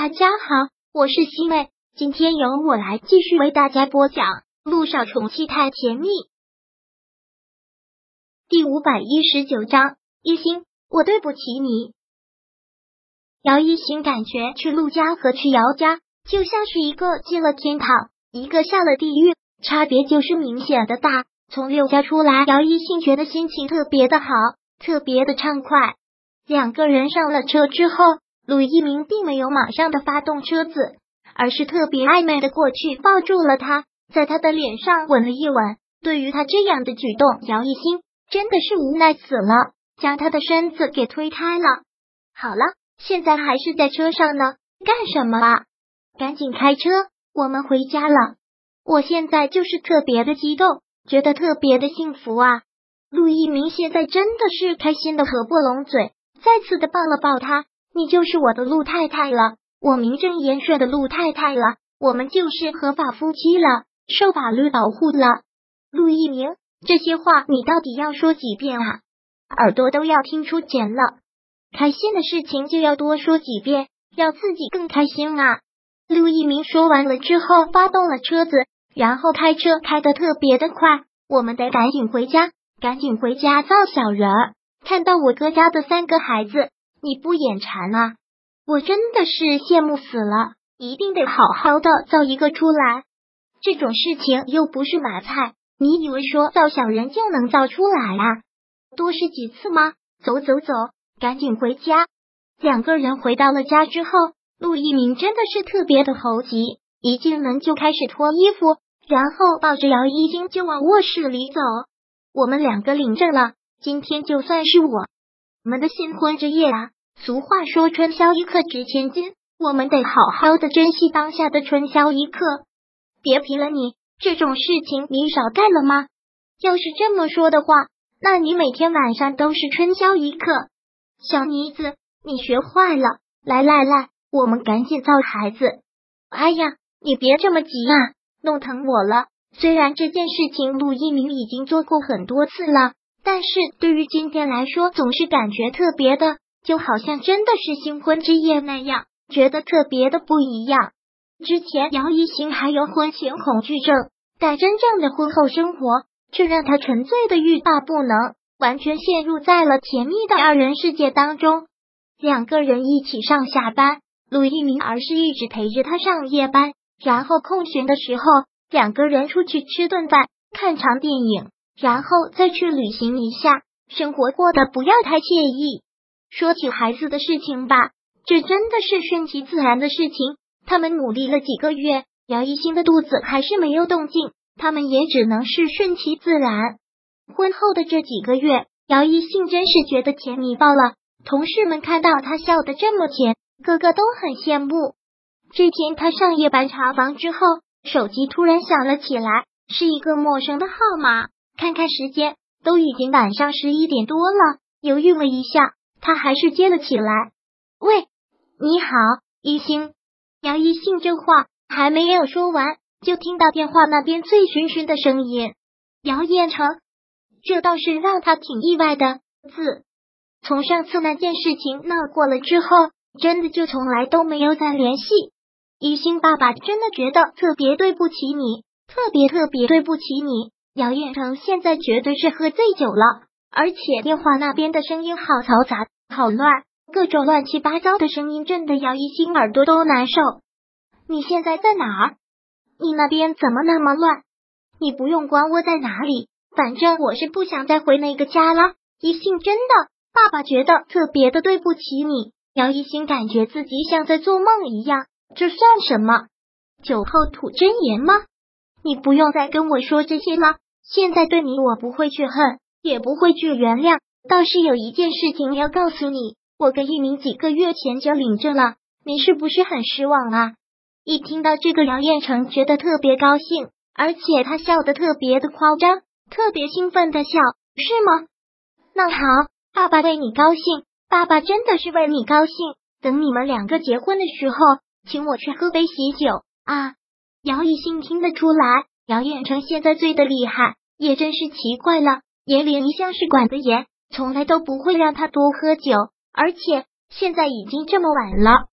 大家好，我是西妹，今天由我来继续为大家播讲《陆少宠妻太甜蜜》第五百一十九章。一心，我对不起你。姚一心感觉去陆家和去姚家就像是一个进了天堂，一个下了地狱，差别就是明显的大。从六家出来，姚一心觉得心情特别的好，特别的畅快。两个人上了车之后。陆一鸣并没有马上的发动车子，而是特别暧昧的过去抱住了他，在他的脸上吻了一吻。对于他这样的举动，姚一新真的是无奈死了，将他的身子给推开了。好了，现在还是在车上呢，干什么啊？赶紧开车，我们回家了。我现在就是特别的激动，觉得特别的幸福啊！陆一鸣现在真的是开心的合不拢嘴，再次的抱了抱他。你就是我的陆太太了，我名正言顺的陆太太了，我们就是合法夫妻了，受法律保护了。陆一鸣，这些话你到底要说几遍啊？耳朵都要听出茧了。开心的事情就要多说几遍，让自己更开心啊！陆一鸣说完了之后，发动了车子，然后开车开得特别的快。我们得赶紧回家，赶紧回家造小人儿，看到我哥家的三个孩子。你不眼馋啊？我真的是羡慕死了，一定得好好的造一个出来。这种事情又不是买菜，你以为说造小人就能造出来啊？多试几次吗？走走走，赶紧回家。两个人回到了家之后，陆一鸣真的是特别的猴急，一进门就开始脱衣服，然后抱着姚一星就往卧室里走。我们两个领证了，今天就算是我。我们的新婚之夜啊！俗话说，春宵一刻值千金，我们得好好的珍惜当下的春宵一刻。别贫了你，这种事情你少干了吗？要是这么说的话，那你每天晚上都是春宵一刻。小妮子，你学坏了！来来来，我们赶紧造孩子。哎呀，你别这么急啊，弄疼我了。虽然这件事情陆一鸣已经做过很多次了。但是对于今天来说，总是感觉特别的，就好像真的是新婚之夜那样，觉得特别的不一样。之前姚一行还有婚前恐惧症，但真正的婚后生活却让他沉醉的欲罢不能，完全陷入在了甜蜜的二人世界当中。两个人一起上下班，陆一鸣而是一直陪着他上夜班，然后空闲的时候，两个人出去吃顿饭，看场电影。然后再去旅行一下，生活过得不要太惬意。说起孩子的事情吧，这真的是顺其自然的事情。他们努力了几个月，姚一新的肚子还是没有动静，他们也只能是顺其自然。婚后的这几个月，姚一信真是觉得甜蜜爆了。同事们看到他笑得这么甜，个个都很羡慕。这天他上夜班查房之后，手机突然响了起来，是一个陌生的号码。看看时间，都已经晚上十一点多了。犹豫了一下，他还是接了起来。喂，你好，一星。姚一信这话还没有说完，就听到电话那边醉醺醺的声音。姚彦成，这倒是让他挺意外的。自从上次那件事情闹过了之后，真的就从来都没有再联系。一星爸爸真的觉得特别对不起你，特别特别对不起你。姚彦成现在绝对是喝醉酒了，而且电话那边的声音好嘈杂、好乱，各种乱七八糟的声音震得姚一星耳朵都难受。你现在在哪儿？你那边怎么那么乱？你不用管我在哪里，反正我是不想再回那个家了。一信真的，爸爸觉得特别的对不起你。姚一星感觉自己像在做梦一样，这算什么？酒后吐真言吗？你不用再跟我说这些了。现在对你，我不会去恨，也不会去原谅。倒是有一件事情要告诉你，我跟一鸣几个月前就领证了，你是不是很失望啊？一听到这个，姚彦成觉得特别高兴，而且他笑得特别的夸张，特别兴奋的笑，是吗？那好，爸爸为你高兴，爸爸真的是为你高兴。等你们两个结婚的时候，请我去喝杯喜酒啊！姚一兴听得出来。姚彦成现在醉的厉害，也真是奇怪了。严玲一向是管得严，从来都不会让他多喝酒，而且现在已经这么晚了，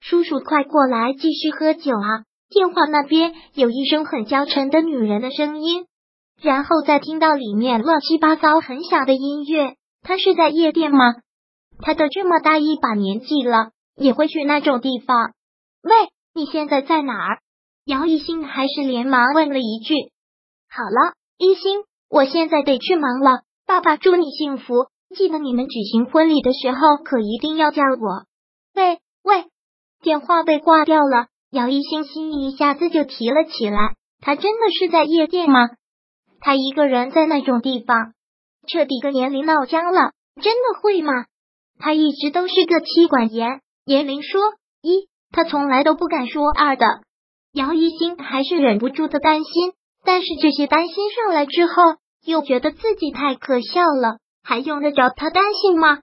叔叔快过来，继续喝酒啊！电话那边有一声很娇嗔的女人的声音，然后再听到里面乱七八糟很响的音乐。他是在夜店吗？他都这么大一把年纪了，也会去那种地方？喂，你现在在哪儿？姚一兴还是连忙问了一句。好了，一兴，我现在得去忙了。爸爸祝你幸福，记得你们举行婚礼的时候可一定要叫我。喂喂，电话被挂掉了。姚一兴心一下子就提了起来。他真的是在夜店吗？他一个人在那种地方？彻底跟严林闹僵了，真的会吗？他一直都是个妻管严。严林说一，他从来都不敢说二的。姚一兴还是忍不住的担心，但是这些担心上来之后，又觉得自己太可笑了，还用得着他担心吗？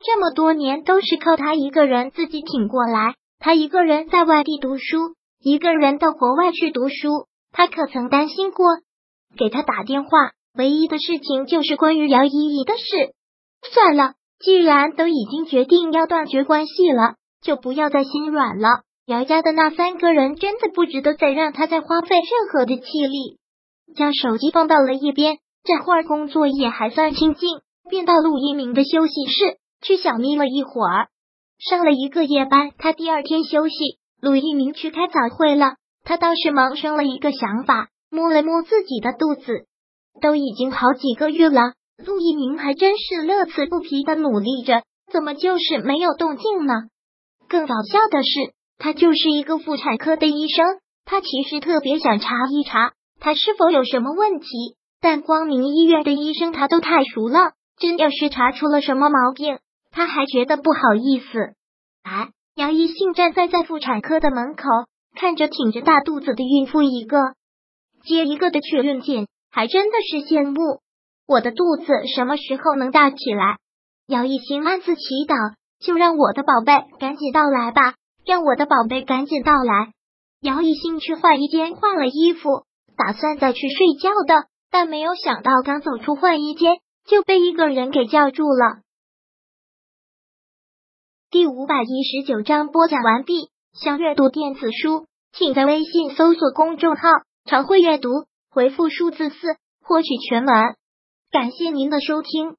这么多年都是靠他一个人自己挺过来，他一个人在外地读书，一个人到国外去读书，他可曾担心过？给他打电话。唯一的事情就是关于姚依依的事。算了，既然都已经决定要断绝关系了，就不要再心软了。姚家的那三个人真的不值得再让他再花费任何的气力。将手机放到了一边，这会儿工作也还算清静，便到陆一鸣的休息室去小眯了一会儿。上了一个夜班，他第二天休息。陆一鸣去开早会了，他倒是萌生了一个想法，摸了摸自己的肚子。都已经好几个月了，陆一鸣还真是乐此不疲的努力着，怎么就是没有动静呢？更搞笑的是，他就是一个妇产科的医生，他其实特别想查一查他是否有什么问题，但光明医院的医生他都太熟了，真要是查出了什么毛病，他还觉得不好意思。哎，姚一信站在在妇产科的门口，看着挺着大肚子的孕妇一个接一个的去孕检。还真的是羡慕我的肚子什么时候能大起来？姚一兴暗自祈祷，就让我的宝贝赶紧到来吧，让我的宝贝赶紧到来。姚一兴去换衣间换了衣服，打算再去睡觉的，但没有想到刚走出换衣间就被一个人给叫住了。第五百一十九章播讲完毕。想阅读电子书，请在微信搜索公众号“常会阅读”。回复数字四获取全文，感谢您的收听。